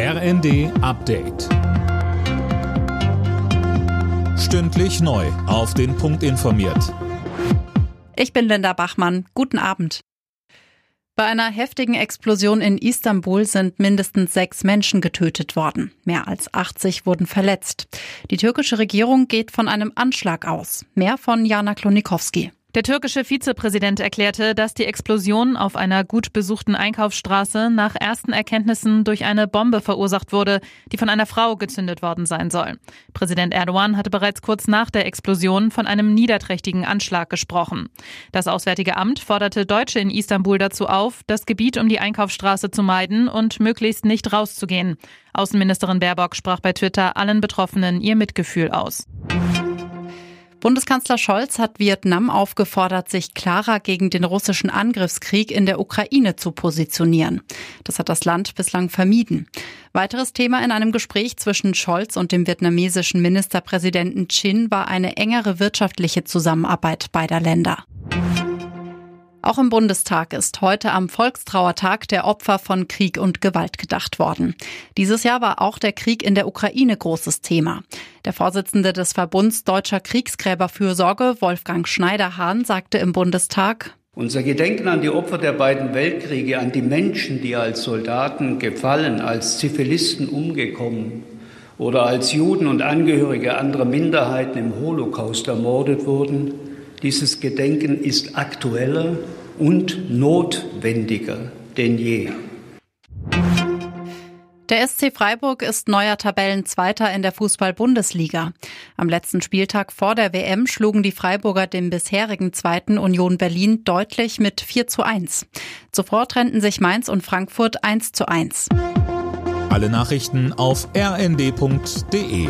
RND Update. Stündlich neu. Auf den Punkt informiert. Ich bin Linda Bachmann. Guten Abend. Bei einer heftigen Explosion in Istanbul sind mindestens sechs Menschen getötet worden. Mehr als 80 wurden verletzt. Die türkische Regierung geht von einem Anschlag aus. Mehr von Jana Klonikowski. Der türkische Vizepräsident erklärte, dass die Explosion auf einer gut besuchten Einkaufsstraße nach ersten Erkenntnissen durch eine Bombe verursacht wurde, die von einer Frau gezündet worden sein soll. Präsident Erdogan hatte bereits kurz nach der Explosion von einem niederträchtigen Anschlag gesprochen. Das Auswärtige Amt forderte Deutsche in Istanbul dazu auf, das Gebiet um die Einkaufsstraße zu meiden und möglichst nicht rauszugehen. Außenministerin Baerbock sprach bei Twitter allen Betroffenen ihr Mitgefühl aus. Bundeskanzler Scholz hat Vietnam aufgefordert, sich klarer gegen den russischen Angriffskrieg in der Ukraine zu positionieren. Das hat das Land bislang vermieden. Weiteres Thema in einem Gespräch zwischen Scholz und dem vietnamesischen Ministerpräsidenten Chin war eine engere wirtschaftliche Zusammenarbeit beider Länder. Auch im Bundestag ist heute am Volkstrauertag der Opfer von Krieg und Gewalt gedacht worden. Dieses Jahr war auch der Krieg in der Ukraine großes Thema. Der Vorsitzende des Verbunds Deutscher Kriegsgräberfürsorge, Wolfgang Schneiderhahn, sagte im Bundestag, unser Gedenken an die Opfer der beiden Weltkriege, an die Menschen, die als Soldaten gefallen, als Zivilisten umgekommen oder als Juden und Angehörige anderer Minderheiten im Holocaust ermordet wurden, dieses Gedenken ist aktueller und notwendiger denn je. Der SC Freiburg ist neuer Tabellenzweiter in der Fußball-Bundesliga. Am letzten Spieltag vor der WM schlugen die Freiburger den bisherigen zweiten Union Berlin deutlich mit 4 zu 1. Zuvor trennten sich Mainz und Frankfurt 1 zu 1. Alle Nachrichten auf rnd.de